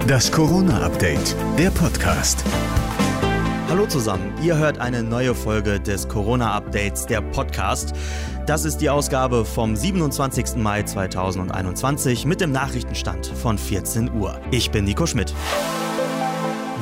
Das Corona-Update, der Podcast. Hallo zusammen, ihr hört eine neue Folge des Corona-Updates, der Podcast. Das ist die Ausgabe vom 27. Mai 2021 mit dem Nachrichtenstand von 14 Uhr. Ich bin Nico Schmidt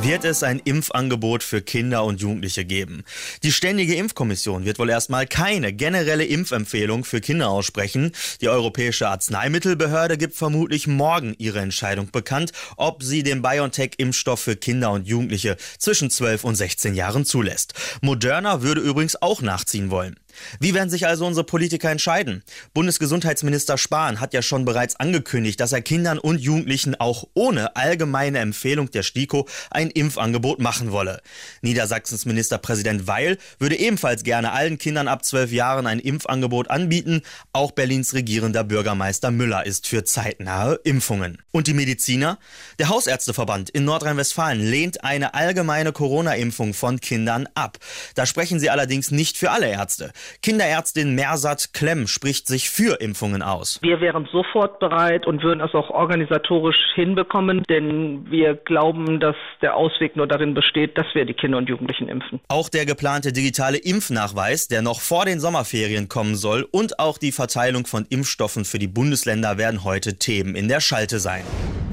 wird es ein Impfangebot für Kinder und Jugendliche geben. Die Ständige Impfkommission wird wohl erstmal keine generelle Impfempfehlung für Kinder aussprechen. Die Europäische Arzneimittelbehörde gibt vermutlich morgen ihre Entscheidung bekannt, ob sie den BioNTech-Impfstoff für Kinder und Jugendliche zwischen 12 und 16 Jahren zulässt. Moderna würde übrigens auch nachziehen wollen. Wie werden sich also unsere Politiker entscheiden? Bundesgesundheitsminister Spahn hat ja schon bereits angekündigt, dass er Kindern und Jugendlichen auch ohne allgemeine Empfehlung der STIKO ein Impfangebot machen wolle. Niedersachsens Ministerpräsident Weil würde ebenfalls gerne allen Kindern ab zwölf Jahren ein Impfangebot anbieten. Auch Berlins regierender Bürgermeister Müller ist für zeitnahe Impfungen. Und die Mediziner? Der Hausärzteverband in Nordrhein-Westfalen lehnt eine allgemeine Corona-Impfung von Kindern ab. Da sprechen sie allerdings nicht für alle Ärzte. Kinderärztin Mersat Klemm spricht sich für Impfungen aus. Wir wären sofort bereit und würden es auch organisatorisch hinbekommen, denn wir glauben, dass der Ausweg nur darin besteht, dass wir die Kinder und Jugendlichen impfen. Auch der geplante digitale Impfnachweis, der noch vor den Sommerferien kommen soll, und auch die Verteilung von Impfstoffen für die Bundesländer werden heute Themen in der Schalte sein.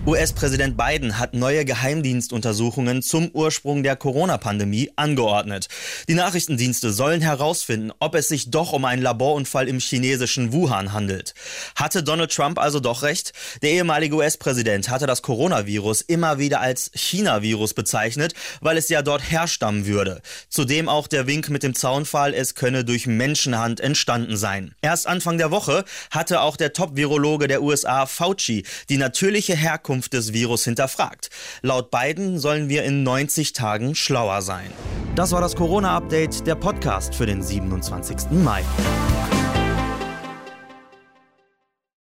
US-Präsident Biden hat neue Geheimdienstuntersuchungen zum Ursprung der Corona-Pandemie angeordnet. Die Nachrichtendienste sollen herausfinden, ob es sich doch um einen Laborunfall im chinesischen Wuhan handelt. Hatte Donald Trump also doch recht? Der ehemalige US-Präsident hatte das Coronavirus immer wieder als China-Virus bezeichnet, weil es ja dort herstammen würde. Zudem auch der Wink mit dem Zaunfall, es könne durch Menschenhand entstanden sein. Erst Anfang der Woche hatte auch der Top-Virologe der USA, Fauci, die natürliche Herkunft Herkunft des Virus hinterfragt. Laut Biden sollen wir in 90 Tagen schlauer sein. Das war das Corona-Update, der Podcast für den 27. Mai.